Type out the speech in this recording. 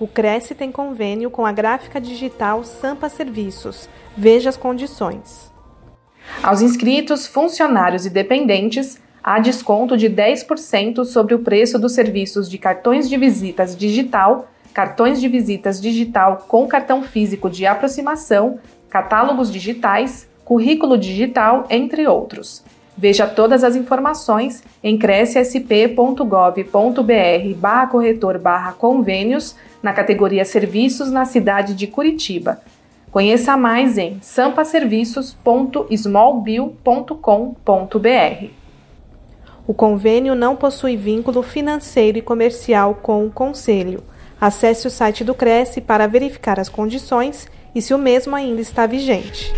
O Cresce tem convênio com a gráfica digital Sampa Serviços. Veja as condições. Aos inscritos, funcionários e dependentes, há desconto de 10% sobre o preço dos serviços de cartões de visitas digital, cartões de visitas digital com cartão físico de aproximação, catálogos digitais, currículo digital, entre outros. Veja todas as informações em crescsp.gov.br barra corretor barra convênios na categoria Serviços na cidade de Curitiba. Conheça mais em sampaserviços.smallbill.com.br. O convênio não possui vínculo financeiro e comercial com o Conselho. Acesse o site do Cresce para verificar as condições e se o mesmo ainda está vigente.